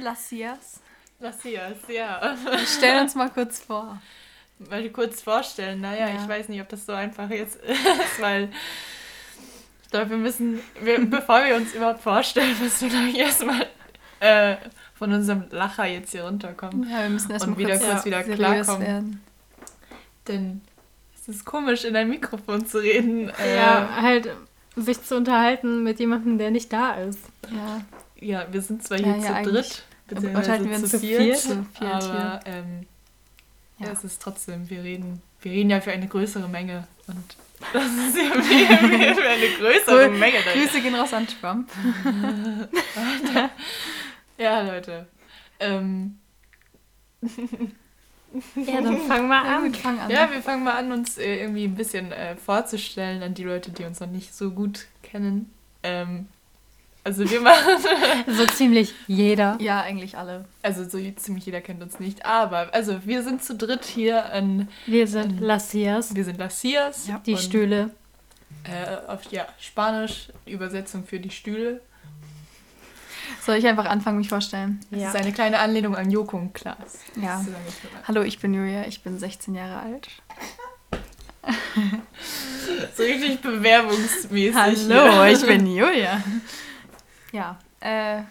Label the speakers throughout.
Speaker 1: sind Lassias.
Speaker 2: Lassias, ja.
Speaker 1: Wir stellen uns mal kurz vor.
Speaker 2: Mal kurz vorstellen. Naja,
Speaker 1: Ja.
Speaker 2: ich weiß nicht, ob das so einfach jetzt ist, weil ich glaube, wir müssen, wir, bevor wir uns überhaupt vorstellen, müssen wir gleich erstmal äh, von unserem Lacher jetzt hier runterkommen.
Speaker 1: Ja, wir müssen erstmal
Speaker 2: Und wieder
Speaker 1: kurz,
Speaker 2: kurz wieder klarkommen.
Speaker 1: werden.
Speaker 2: Denn es ist komisch, in ein Mikrofon zu reden. Äh,
Speaker 3: Ja, halt sich zu unterhalten mit jemandem, der nicht da ist.
Speaker 1: Ja,
Speaker 2: Ja, wir sind zwar
Speaker 1: Ja,
Speaker 2: hier
Speaker 1: ja,
Speaker 2: zu
Speaker 1: eigentlich
Speaker 2: dritt, beziehungsweise
Speaker 1: unterhalten wir uns
Speaker 2: zu viert,
Speaker 1: viert, zu viert
Speaker 2: aber ähm, ja.
Speaker 1: Ja.
Speaker 2: es ist trotzdem, wir reden, wir reden ja für eine größere Menge und das ist ja für, für eine größere
Speaker 1: Grü-
Speaker 2: Menge. Dann.
Speaker 1: Grüße gehen raus an Trump.
Speaker 2: Ja, Leute. Ähm,
Speaker 3: Ja, dann fang mal
Speaker 1: Ja,
Speaker 3: an.
Speaker 1: fang an.
Speaker 2: ja, wir fangen mal an, uns äh, irgendwie ein bisschen äh, vorzustellen an die Leute, die uns noch nicht so gut kennen. Ähm, also wir machen,
Speaker 3: So ziemlich jeder.
Speaker 1: ja, eigentlich alle.
Speaker 2: also so ziemlich jeder kennt uns nicht, aber also wir sind zu dritt hier an,
Speaker 3: Wir sind Lassias,
Speaker 2: wir sind Lassias.
Speaker 1: Ja.
Speaker 3: die Stühle.
Speaker 2: Äh, auf ja, Spanisch, Übersetzung für die Stühle.
Speaker 1: Soll ich einfach anfangen, mich vorstellen?
Speaker 2: Das
Speaker 3: Ja.
Speaker 2: ist eine kleine Anlehnung an Joko und Klaas.
Speaker 1: Ja.
Speaker 2: Das
Speaker 1: Hallo, ich bin Julia, ich bin 16 Jahre alt.
Speaker 2: So richtig bewerbungsmäßig.
Speaker 1: Hallo, ich bin Julia. Ja, äh, ja,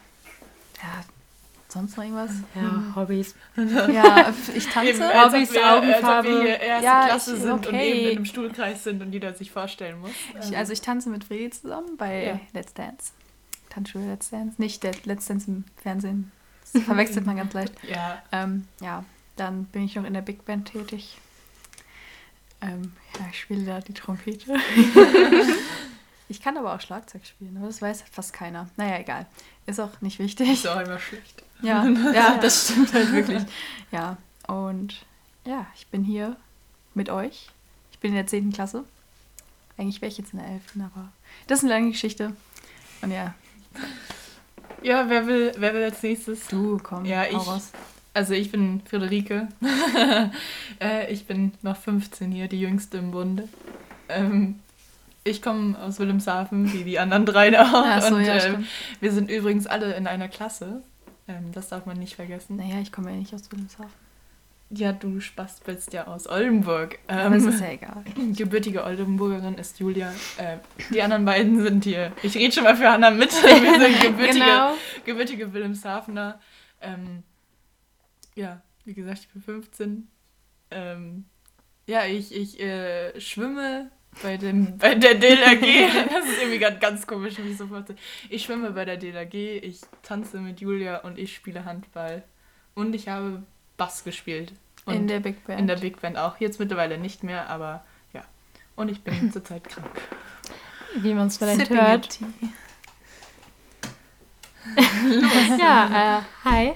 Speaker 1: sonst noch irgendwas?
Speaker 3: Ja, Hobbys.
Speaker 1: Ja, ich tanze.
Speaker 2: Eben, als
Speaker 3: Hobbys,
Speaker 2: wir, als wir
Speaker 3: Augenfarbe.
Speaker 2: hier erste
Speaker 1: Ja,
Speaker 2: Klasse
Speaker 1: ich-
Speaker 2: sind und
Speaker 1: okay.
Speaker 2: eben in einem Stuhlkreis sind und jeder sich vorstellen muss.
Speaker 1: Ich, also ich tanze mit Fredi zusammen bei
Speaker 2: Ja.
Speaker 1: Let's Dance. Tanzschule Let's Dance. Nicht Let's Dance im Fernsehen. Das verwechselt man ganz leicht.
Speaker 2: ja,
Speaker 1: Ähm, ja, dann bin ich noch in der Big Band tätig. Ähm, ja, ich spiele da die Trompete. ich kann aber auch Schlagzeug spielen, aber das weiß fast keiner. Naja, egal. Ist auch nicht wichtig.
Speaker 2: ist auch immer schlecht.
Speaker 1: Ja, ja, das stimmt halt wirklich. Ja, und ja, ich bin hier mit euch. Ich bin in der 10. Klasse. Eigentlich wäre ich jetzt in der 11., aber das ist eine lange Geschichte. Und ja,
Speaker 2: Ja, wer will, wer will als nächstes?
Speaker 1: du, komm,
Speaker 2: Ja, ich-
Speaker 1: raus.
Speaker 2: Also ich bin Friederike. äh, ich bin noch 15 hier, die jüngste im Bunde. Ähm, ich komme aus Wilhelmshaven, wie die anderen drei da auch.
Speaker 1: So,
Speaker 2: und
Speaker 1: ja,
Speaker 2: ähm,
Speaker 1: stimmt.
Speaker 2: wir sind übrigens alle in einer Klasse. Ähm, das darf man nicht vergessen.
Speaker 1: Naja, ich komme ja nicht aus Wilhelmshaven.
Speaker 2: Ja, du Spast bist ja aus Oldenburg.
Speaker 1: Aber das
Speaker 2: Ähm,
Speaker 1: ist ja egal.
Speaker 2: gebürtige Oldenburgerin ist Julia. Äh, die anderen beiden sind hier. Ich rede schon mal für Hannah mit. Wir sind gebürtige,
Speaker 3: Genau.
Speaker 2: gebürtige Wilhelmshavener. Ähm, ja, wie gesagt, ich bin 15. Ähm, ja, ich, ich äh, schwimme bei, dem, bei der DLRG. Das ist irgendwie ganz, ganz komisch, wie ich so vorstelle. Ich schwimme bei der DLRG, ich tanze mit Julia und ich spiele Handball. Und ich habe Bass gespielt. Und
Speaker 1: in der Big Band.
Speaker 2: in der Big Band auch. Jetzt mittlerweile nicht mehr, aber ja. Und ich bin zurzeit krank.
Speaker 3: Wie man es vielleicht hört. Ja, äh, hi.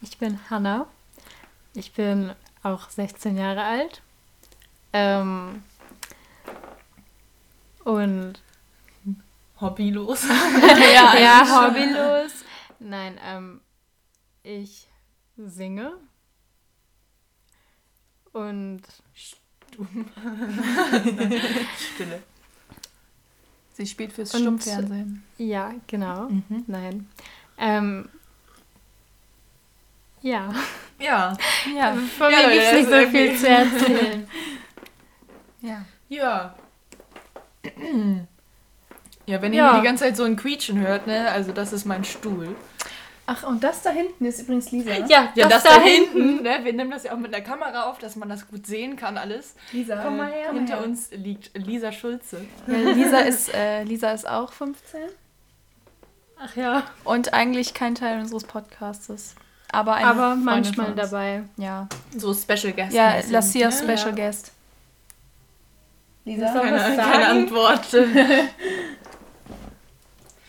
Speaker 3: Ich bin Hanna. Ich bin auch 16 Jahre alt. Ähm, und
Speaker 2: Hobbylos.
Speaker 1: ja,
Speaker 3: ja, hobbylos. Nein, ähm, ich singe. Und
Speaker 2: Stille.
Speaker 1: Sie spielt fürs
Speaker 3: Und-
Speaker 1: Stummfernsehen.
Speaker 3: ja, genau.
Speaker 2: Mhm.
Speaker 3: Nein. Ähm, ja.
Speaker 2: Ja.
Speaker 1: Ja,
Speaker 3: Von
Speaker 2: Ja,
Speaker 3: mir gibt es nicht so viel zu erzählen.
Speaker 1: ja.
Speaker 2: Ja. Ja, wenn ihr
Speaker 3: Ja.
Speaker 2: hier die ganze Zeit so ein Quietschen hört, ne, also das ist mein Stuhl.
Speaker 1: Ach, und das da hinten ist übrigens Lisa.
Speaker 3: Ja,
Speaker 2: Ja, das,
Speaker 3: das,
Speaker 2: da,
Speaker 3: da
Speaker 2: hinten,
Speaker 3: hinten.
Speaker 2: ne, wir nehmen das ja auch mit der Kamera auf, dass man das gut sehen kann alles.
Speaker 1: Lisa.
Speaker 3: Komm mal her.
Speaker 2: Hinter uns liegt Lisa Schulze.
Speaker 1: Ja, Lisa, ist, äh, Lisa ist auch 15
Speaker 3: Ach ja.
Speaker 1: und eigentlich kein Teil unseres Podcastes. Aber,
Speaker 3: Aber manchmal dabei.
Speaker 1: Ja,
Speaker 2: So Special Guest.
Speaker 1: ja. Lassia
Speaker 2: Ja,
Speaker 1: Special
Speaker 2: ja.
Speaker 1: Guest.
Speaker 3: Lisa?
Speaker 2: Keine,
Speaker 3: was
Speaker 2: keine? Antwort.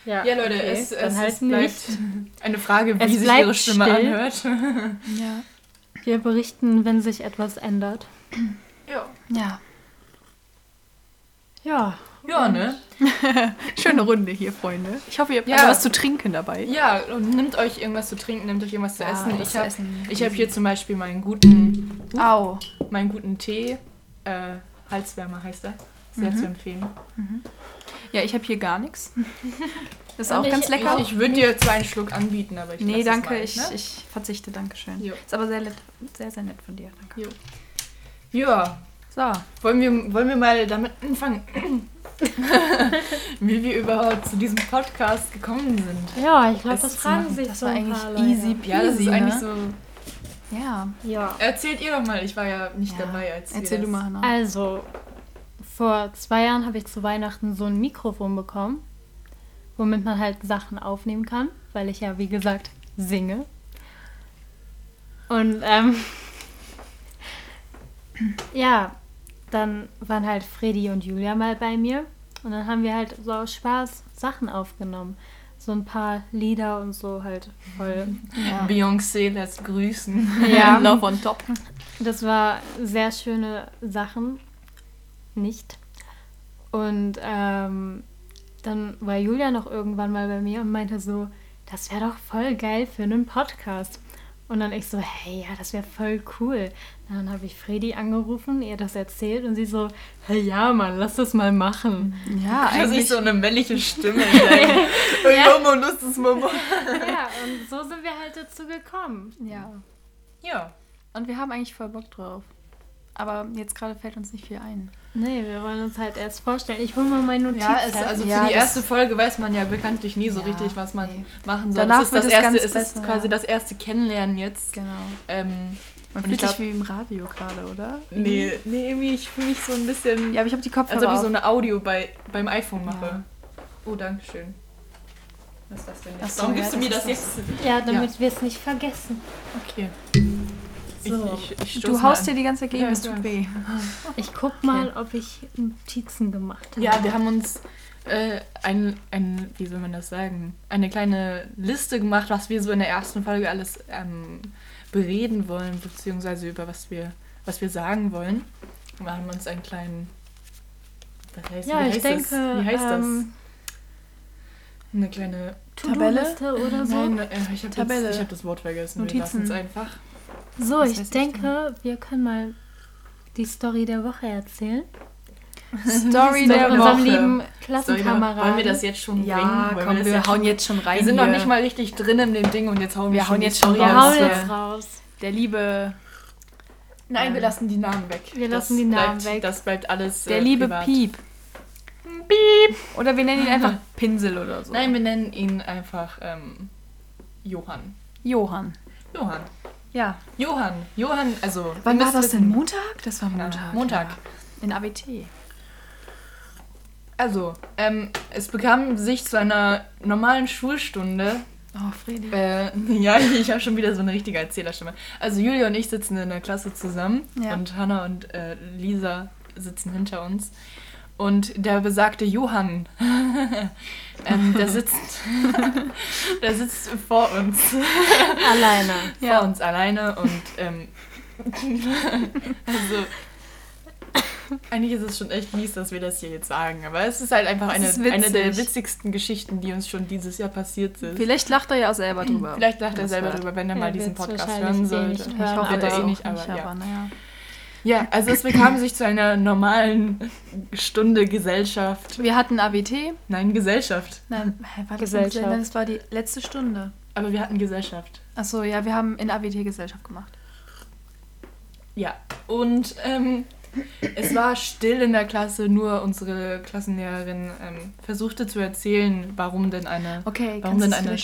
Speaker 3: Ja,
Speaker 2: Ja, Leute,
Speaker 3: okay,
Speaker 2: es, es,
Speaker 3: halt
Speaker 2: es bleibt
Speaker 3: nicht.
Speaker 2: eine Frage, wie
Speaker 3: Es
Speaker 2: sich ihre Stimme
Speaker 3: still.
Speaker 2: anhört.
Speaker 1: Ja.
Speaker 3: Wir berichten, wenn sich etwas ändert.
Speaker 2: Ja.
Speaker 1: Ja.
Speaker 3: Ja.
Speaker 2: Ja, ne?
Speaker 1: Schöne Runde hier, Freunde. Ich hoffe, ihr habt
Speaker 2: Ja.
Speaker 1: was zu trinken dabei.
Speaker 2: Ja, und nehmt euch irgendwas zu trinken, nehmt euch irgendwas zu
Speaker 1: Ja,
Speaker 2: essen. Ich habe hab hier zum Beispiel meinen guten,
Speaker 1: Au.
Speaker 2: meinen guten Tee. Äh, Halswärmer heißt er. Sehr
Speaker 1: Mhm.
Speaker 2: zu empfehlen.
Speaker 1: Ja, ich habe hier gar nichts. Das ist
Speaker 3: Und
Speaker 1: auch
Speaker 3: ich-
Speaker 1: ganz lecker.
Speaker 2: Ich, ich würde dir zwar einen Schluck anbieten, aber ich
Speaker 1: nee, danke,
Speaker 2: mal,
Speaker 1: ich,
Speaker 2: ne?
Speaker 1: ich verzichte, danke schön.
Speaker 2: Jo.
Speaker 1: Ist aber sehr, nett- sehr, sehr nett von dir. Danke.
Speaker 2: Ja,
Speaker 1: So,
Speaker 2: wollen wir, wollen wir mal damit anfangen, wie wir überhaupt zu diesem Podcast gekommen sind.
Speaker 3: Ja, ich glaube, das fragen sich
Speaker 1: das
Speaker 3: so
Speaker 1: war
Speaker 3: ein
Speaker 1: eigentlich
Speaker 3: paar Leute.
Speaker 1: easy
Speaker 2: Ja, das ist
Speaker 1: peasy,
Speaker 2: eigentlich
Speaker 1: ne?
Speaker 2: so.
Speaker 1: Ja.
Speaker 3: Ja.
Speaker 2: Erzählt ihr doch mal, ich war ja nicht
Speaker 1: Ja.
Speaker 2: dabei, als
Speaker 1: Erzähl
Speaker 2: das
Speaker 1: du mal, Hannah.
Speaker 3: Also, vor zwei Jahren habe ich zu Weihnachten so ein Mikrofon bekommen, womit man halt Sachen aufnehmen kann, weil ich ja, wie gesagt, singe. Und ähm, ja, dann waren halt Freddy und Julia mal bei mir und dann haben wir halt so aus Spaß Sachen aufgenommen. So ein paar Lieder und so halt voll.
Speaker 1: Ja.
Speaker 2: Beyoncé lässt grüßen.
Speaker 3: Ja.
Speaker 1: Love on top.
Speaker 3: Das war sehr schöne Sachen. Nicht. Und ähm, dann war Julia noch irgendwann mal bei mir und meinte so, das wäre doch voll geil für einen Podcast. Und dann ich so, hey, ja, das wäre voll cool. Dann habe ich Fredi angerufen, ihr das erzählt und sie so, hey, ja, Mann, lass das mal machen.
Speaker 1: Ja,
Speaker 2: Das ist
Speaker 1: eigentlich.
Speaker 2: so eine männliche Stimme. ja. Mama, Lust ist Mama.
Speaker 3: ja, und so sind wir halt dazu gekommen.
Speaker 1: Ja.
Speaker 2: Ja.
Speaker 1: Und wir haben eigentlich voll Bock drauf. Aber jetzt gerade fällt uns nicht viel ein.
Speaker 3: Nee, wir wollen uns halt erst vorstellen. Ich hole mal meine Notizen.
Speaker 2: Ja, es, also
Speaker 1: Ja,
Speaker 2: für die
Speaker 1: das-
Speaker 2: erste Folge weiß man ja bekanntlich nie so
Speaker 1: Ja,
Speaker 2: richtig, was man
Speaker 1: nee.
Speaker 2: machen soll.
Speaker 1: Danach
Speaker 2: es ist
Speaker 1: wird
Speaker 2: das erste, es ist
Speaker 1: besser,
Speaker 2: quasi
Speaker 1: ja.
Speaker 2: das erste Kennenlernen jetzt.
Speaker 1: Genau.
Speaker 2: Ähm,
Speaker 1: Man fühlt
Speaker 2: ich
Speaker 1: sich wie im Radio gerade, oder?
Speaker 2: nee, nee, irgendwie, ich fühle mich so ein bisschen,
Speaker 1: Ja, aber ich habe die
Speaker 2: als
Speaker 1: Kopfhörer
Speaker 2: ob ich so eine Audio bei, beim iPhone mache.
Speaker 1: Ja.
Speaker 2: Oh, danke schön. Was ist das denn jetzt?
Speaker 1: so,
Speaker 2: Warum
Speaker 1: ja,
Speaker 2: gibst du
Speaker 1: das
Speaker 2: mir das
Speaker 1: ist
Speaker 2: jetzt?
Speaker 3: Ja, damit wir es nicht vergessen.
Speaker 2: Okay.
Speaker 3: So.
Speaker 2: Ich, ich, ich
Speaker 1: Du haust
Speaker 2: an.
Speaker 1: dir die ganze Zeit gegen,
Speaker 2: Ja,
Speaker 1: es
Speaker 2: ja.
Speaker 1: tut weh.
Speaker 3: Ich guck mal, ob ich Notizen gemacht habe.
Speaker 2: Ja, wir haben uns äh, ein, ein, wie soll man das sagen, eine kleine Liste gemacht, was wir so in der ersten Folge alles ähm, bereden wollen, beziehungsweise über was wir, was wir sagen wollen. Und wir haben uns einen kleinen, was heißt,
Speaker 3: Ja,
Speaker 2: wie
Speaker 3: ich
Speaker 2: heißt
Speaker 3: denke,
Speaker 2: das? Wie heißt
Speaker 3: ähm,
Speaker 2: das? Eine kleine
Speaker 3: To-Do-Liste oder so.
Speaker 2: Nein, äh, ich habe
Speaker 1: Tabelle.
Speaker 2: das, hab das Wort vergessen. Wir
Speaker 1: Notizen.
Speaker 2: lassen es einfach.
Speaker 3: So,
Speaker 1: Was
Speaker 3: ich
Speaker 1: weiß ich
Speaker 3: denke, wir können mal die Story der Woche erzählen.
Speaker 1: Story der
Speaker 3: Von
Speaker 2: Woche.
Speaker 3: unserem lieben Klassenkameraden.
Speaker 2: noch- Wollen wir das jetzt schon
Speaker 1: Ja,
Speaker 2: bringen? Wollen
Speaker 1: komm,
Speaker 2: das
Speaker 1: wir
Speaker 2: jetzt
Speaker 1: hauen
Speaker 2: schon-
Speaker 1: jetzt schon rein.
Speaker 2: Wir sind noch
Speaker 1: hier.
Speaker 2: nicht mal richtig drin in dem Ding und jetzt hauen wir,
Speaker 1: Wir
Speaker 2: schon
Speaker 1: hauen jetzt schon
Speaker 3: Wir
Speaker 1: raus.
Speaker 2: raus.
Speaker 3: hauen
Speaker 1: Ja.
Speaker 3: jetzt raus.
Speaker 1: Der liebe,
Speaker 2: Nein, wir
Speaker 1: Ähm,
Speaker 2: lassen die Namen weg.
Speaker 3: wir
Speaker 2: Das
Speaker 3: lassen die Namen
Speaker 2: bleibt,
Speaker 3: weg.
Speaker 2: Das bleibt alles.
Speaker 1: der
Speaker 2: äh,
Speaker 1: liebe
Speaker 2: privat.
Speaker 1: Piep.
Speaker 2: Piep.
Speaker 1: Oder wir nennen ihn einfach Pinsel oder so.
Speaker 2: Nein, wir nennen ihn einfach ähm, Johann.
Speaker 1: Johann.
Speaker 2: Johann.
Speaker 1: Ja.
Speaker 2: Johann. Johann, also.
Speaker 1: Wann war das denn? Montag? Das war
Speaker 2: Ja,
Speaker 1: Montag.
Speaker 2: Montag.
Speaker 1: Ja. In AWT.
Speaker 2: Also, ähm, es bekam sich zu einer normalen Schulstunde.
Speaker 1: Oh, Fredi.
Speaker 2: Äh, ja, ich habe schon wieder so eine richtige Erzählerstimme. Also, Julia und ich sitzen in der Klasse zusammen
Speaker 1: Ja.
Speaker 2: und Hannah und äh, Lisa sitzen hinter uns. Und der besagte Johann, ähm, der sitzt, der sitzt vor uns.
Speaker 3: Alleine.
Speaker 1: Ja.
Speaker 2: vor uns alleine und ähm, also eigentlich ist es schon echt mies, dass wir das hier jetzt sagen, aber es ist halt einfach eine, eine der witzigsten Geschichten, die uns schon dieses Jahr passiert sind.
Speaker 1: Vielleicht lacht er ja auch selber drüber.
Speaker 2: Vielleicht lacht er selber drüber, wenn er mal diesen Podcast hören
Speaker 3: eh
Speaker 2: sollte.
Speaker 1: Ich hoffe,
Speaker 2: er eh nicht,
Speaker 1: nicht,
Speaker 2: aber ja.
Speaker 1: aber naja.
Speaker 2: Ja, also es bekam sich zu einer normalen Stunde Gesellschaft.
Speaker 1: Wir hatten AWT.
Speaker 2: Nein, Gesellschaft.
Speaker 1: Nein, war das
Speaker 3: Gesellschaft.
Speaker 1: Gesellschaft? Das war die letzte Stunde.
Speaker 2: Aber wir hatten Gesellschaft.
Speaker 1: Achso, ja, wir haben in AWT Gesellschaft gemacht.
Speaker 2: Ja, und ähm, es war still in der Klasse, nur unsere Klassenlehrerin ähm, versuchte zu erzählen, warum denn eine,
Speaker 1: Okay,
Speaker 2: warum denn eine,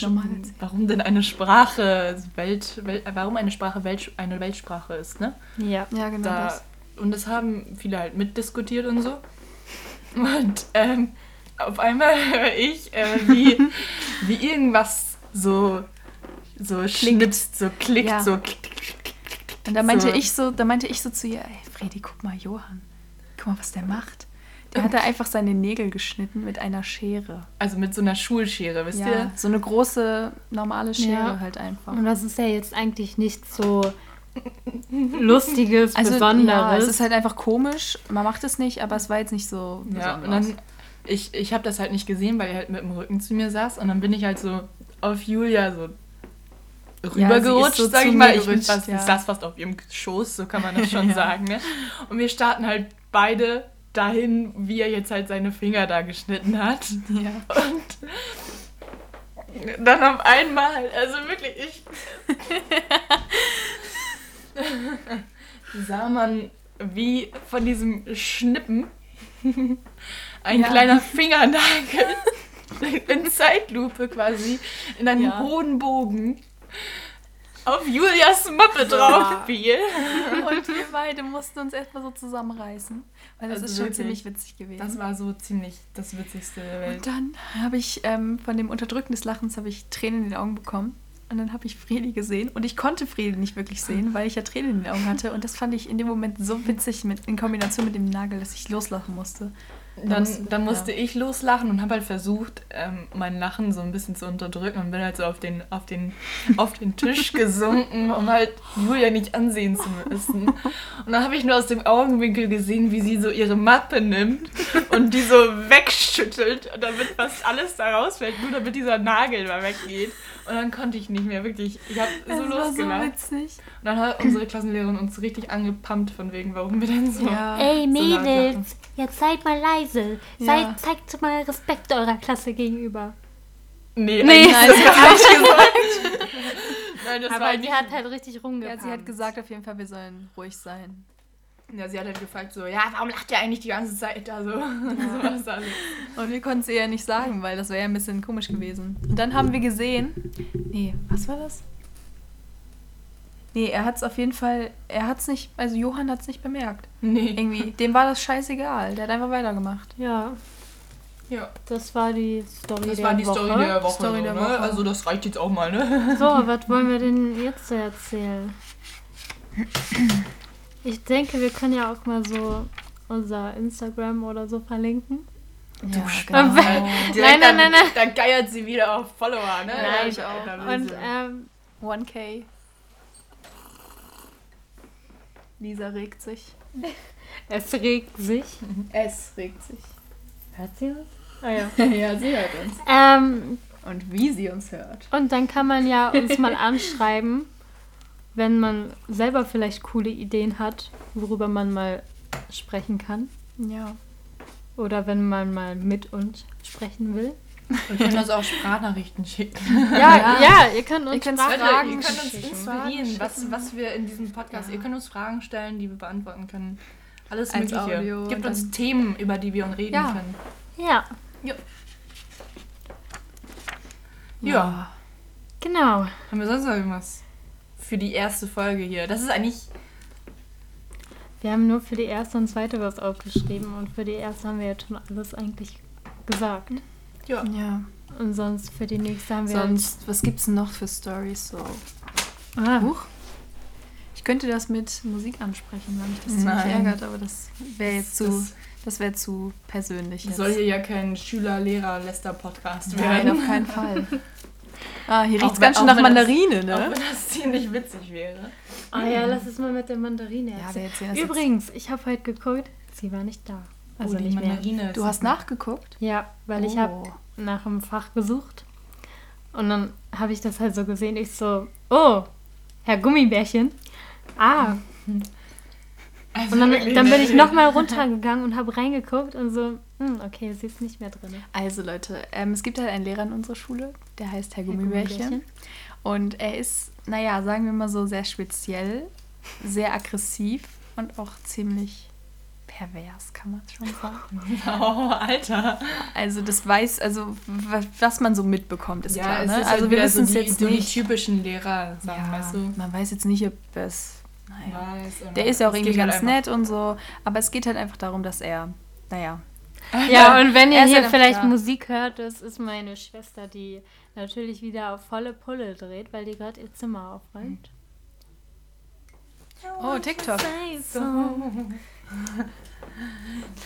Speaker 2: warum denn eine Sprache Welt, Welt, warum eine Sprache Welt, eine Weltsprache ist, ne?
Speaker 3: Ja.
Speaker 1: Ja, genau
Speaker 2: Da,
Speaker 1: das.
Speaker 2: und das haben viele halt mitdiskutiert und so. Und ähm, auf einmal höre ich, äh, wie, wie irgendwas so, so schnipst, so klickt,
Speaker 1: Ja.
Speaker 2: so klick, klick, klick,
Speaker 1: Und da meinte
Speaker 2: so.
Speaker 1: ich so, da meinte ich so zu ihr, ey Fredi, guck mal, Johann. Guck mal, was der macht. Der hat da einfach seine Nägel geschnitten mit einer Schere.
Speaker 2: Also mit so einer Schulschere, wisst
Speaker 1: Ja,
Speaker 2: ihr?
Speaker 1: so eine große, normale Schere
Speaker 3: Ja.
Speaker 1: halt einfach.
Speaker 3: Und das ist ja jetzt eigentlich nicht so Lustiges,
Speaker 1: Also,
Speaker 3: Besonderes.
Speaker 1: ja, es ist halt einfach komisch. Man macht es nicht, aber es war jetzt nicht so
Speaker 2: Ja, und dann, ich, ich habe das halt nicht gesehen, weil er halt mit dem Rücken zu mir saß. Und dann bin ich halt so auf Julia so rübergerutscht,
Speaker 1: ist so
Speaker 2: sag ich mal. Ich, bin fast,
Speaker 1: ja.
Speaker 2: saß fast auf ihrem Schoß, so kann man das schon
Speaker 1: Ja.
Speaker 2: sagen. Ne? Und wir starten halt beide dahin, wie er jetzt halt seine Finger da geschnitten hat.
Speaker 1: Ja.
Speaker 2: Und dann auf einmal, also wirklich, ich. sah man, wie von diesem Schnippen ein
Speaker 1: Ja.
Speaker 2: kleiner Fingernagel in Zeitlupe quasi in einem
Speaker 1: Ja.
Speaker 2: hohen Bogen auf Julias Mappe drauf fiel.
Speaker 1: Und wir beide mussten uns erstmal so zusammenreißen. Weil das
Speaker 2: Also
Speaker 1: ist schon
Speaker 2: wirklich.
Speaker 1: ziemlich witzig gewesen.
Speaker 2: Das war so ziemlich das Witzigste der Welt.
Speaker 1: Und dann habe ich ähm, von dem Unterdrücken des Lachens habe ich Tränen in den Augen bekommen. Und dann habe ich Fredi gesehen. Und ich konnte Fredi nicht wirklich sehen, weil ich ja Tränen in den Augen hatte. Und das fand ich in dem Moment so witzig mit, in Kombination mit dem Nagel, dass ich loslachen musste.
Speaker 2: Dann,
Speaker 1: musste-
Speaker 2: dann musste
Speaker 1: ja.
Speaker 2: ich loslachen und habe halt versucht, ähm, mein Lachen so ein bisschen zu unterdrücken und bin halt so auf den, auf den, auf den Tisch gesunken, um halt Julia nicht ansehen zu müssen. Und dann habe ich nur aus dem Augenwinkel gesehen, wie sie so ihre Mappe nimmt und die so wegschüttelt, damit fast alles da rausfällt, nur damit dieser Nagel mal weggeht. Und dann konnte ich nicht mehr, wirklich. Ich habe so
Speaker 1: Das war so witzig.
Speaker 2: Und dann hat unsere Klassenlehrerin uns richtig angepumpt von wegen, warum wir denn so...
Speaker 1: Ja.
Speaker 3: Ey,
Speaker 2: so laut
Speaker 3: Mädels, jetzt seid mal leise.
Speaker 1: Ja.
Speaker 3: Seid, zeigt mal Respekt eurer Klasse gegenüber.
Speaker 2: Nee,
Speaker 1: Nee, nein,
Speaker 2: das hat nicht gesagt. Nein, das war
Speaker 3: Aber die
Speaker 2: nicht
Speaker 3: hat halt richtig
Speaker 1: Ja,
Speaker 3: rumgepumpt.
Speaker 1: sie hat gesagt auf jeden Fall, wir sollen ruhig sein.
Speaker 2: Ja, sie hat halt gefragt so, ja, warum lacht ihr eigentlich die ganze Zeit da so? das alles.
Speaker 1: Und wir konnten es ihr ja nicht sagen, weil das wäre ja ein bisschen komisch gewesen. Und dann haben wir gesehen. Nee, was war das? Nee, er hat es auf jeden Fall. Er hat es nicht. Also Johann hat es nicht bemerkt.
Speaker 2: Nee.
Speaker 1: Irgendwie. Dem war das scheißegal. Der hat einfach weitergemacht.
Speaker 3: Ja,
Speaker 2: Ja,
Speaker 3: das war die Story
Speaker 2: das
Speaker 3: der
Speaker 2: war die
Speaker 3: Woche.
Speaker 2: Story der Woche.
Speaker 1: Story
Speaker 2: so,
Speaker 1: der
Speaker 2: ne?
Speaker 1: Woche.
Speaker 2: Also das reicht jetzt auch mal, ne?
Speaker 3: So, was wollen wir denn jetzt erzählen? Ich denke, wir können ja auch mal so unser Instagram oder so verlinken.
Speaker 1: Ja,
Speaker 3: genau. Nein, nein,
Speaker 2: dann,
Speaker 3: nein, nein.
Speaker 2: Dann geiert sie wieder auf Follower, ne?
Speaker 3: Nein,
Speaker 2: ich auch.
Speaker 3: Und ähm,
Speaker 1: 1K. Lisa regt sich.
Speaker 3: es regt sich.
Speaker 1: Es regt sich.
Speaker 3: Hört sie was? Ah ja.
Speaker 1: ja, sie hört uns.
Speaker 3: Ähm,
Speaker 1: Und wie sie uns hört.
Speaker 3: und dann kann man ja uns mal anschreiben, wenn man selber vielleicht coole Ideen hat, worüber man mal sprechen kann.
Speaker 1: Ja.
Speaker 3: Oder wenn man mal mit uns sprechen will.
Speaker 2: Wir können uns auch Sprachnachrichten schicken.
Speaker 3: Ja,
Speaker 1: Ja.
Speaker 3: ja, ihr könnt uns
Speaker 1: Ihr könnt Fragen
Speaker 2: ihr könnt uns
Speaker 3: schicken.
Speaker 2: inspirieren, was, was wir in diesem Podcast.
Speaker 1: Ja.
Speaker 2: Ihr könnt uns Fragen stellen, die wir beantworten können. Alles
Speaker 1: Als
Speaker 2: Mögliche.
Speaker 1: Audio
Speaker 2: Gibt uns Themen, über die wir reden
Speaker 1: Ja.
Speaker 2: können.
Speaker 3: Ja,
Speaker 2: Ja.
Speaker 3: genau.
Speaker 2: Haben wir sonst noch irgendwas für die erste Folge hier? Das ist eigentlich.
Speaker 3: Wir haben nur für die erste und zweite was aufgeschrieben und für die erste haben wir jetzt schon alles eigentlich gesagt.
Speaker 2: Ja.
Speaker 1: Ja.
Speaker 3: Und sonst für die nächste haben wir
Speaker 1: Sonst, was gibt's noch für Stories so?
Speaker 3: Ah,
Speaker 1: Huch. Ich könnte das mit Musik ansprechen, weil mich das ziemlich
Speaker 2: Nein.
Speaker 1: ärgert, aber das wäre jetzt zu,
Speaker 2: Das-
Speaker 1: das wäre zu persönlich. Jetzt.
Speaker 2: Soll hier ja kein Schüler-Lehrer-Lester-Podcast
Speaker 1: Nein,
Speaker 2: werden.
Speaker 1: auf keinen Fall. Ah, hier riecht's
Speaker 2: wenn-
Speaker 1: ganz schön nach
Speaker 2: wenn das-
Speaker 1: Mandarine,
Speaker 2: Auch
Speaker 1: ne?
Speaker 2: wenn das ziemlich witzig wäre.
Speaker 3: ah ja, lass es mal mit der Mandarine
Speaker 1: Ja,
Speaker 3: erzählen.
Speaker 1: jetzt.
Speaker 3: Übrigens, ich habe heute geguckt, sie war nicht da. Also
Speaker 2: oh, die
Speaker 3: nicht mehr.
Speaker 2: Mandarine.
Speaker 1: Du hast nachgeguckt?
Speaker 3: Ja, weil ich
Speaker 1: Oh.
Speaker 3: habe nach einem Fach gesucht und dann habe ich das halt so gesehen. Ich so, oh, Herr Gummibärchen. Ah,
Speaker 2: Also
Speaker 3: und dann, dann bin ich nochmal runtergegangen und habe reingeguckt und so, hm, okay, sie ist nicht mehr drin.
Speaker 1: Also Leute, ähm, es gibt halt einen Lehrer in unserer Schule, der heißt Herr Gummibärchen. Und er ist, naja, sagen wir mal so, sehr speziell, sehr aggressiv und auch ziemlich pervers, kann man schon sagen.
Speaker 2: Oh, Alter.
Speaker 1: Also das weiß, also wa- was man so mitbekommt, ist klar.
Speaker 2: es
Speaker 1: Ne?
Speaker 2: ist
Speaker 1: Also
Speaker 2: halt
Speaker 1: wir wissen
Speaker 2: so die,
Speaker 1: jetzt
Speaker 2: die
Speaker 1: nicht.
Speaker 2: typischen Lehrer, sagen,
Speaker 1: ja,
Speaker 2: weißt du?
Speaker 1: Man weiß jetzt nicht, ob es. Naja.
Speaker 2: Weiß,
Speaker 1: Der ist ja auch irgendwie
Speaker 2: halt
Speaker 1: ganz
Speaker 2: einfach-
Speaker 1: nett und so, aber es geht halt einfach darum, dass er, naja,
Speaker 3: Ja, und wenn ihr
Speaker 1: Er
Speaker 3: hier
Speaker 1: ja-
Speaker 3: vielleicht
Speaker 1: ja.
Speaker 3: Musik hört, das ist meine Schwester, die natürlich wieder auf volle Pulle dreht, weil die gerade ihr Zimmer aufräumt.
Speaker 1: Oh, TikTok.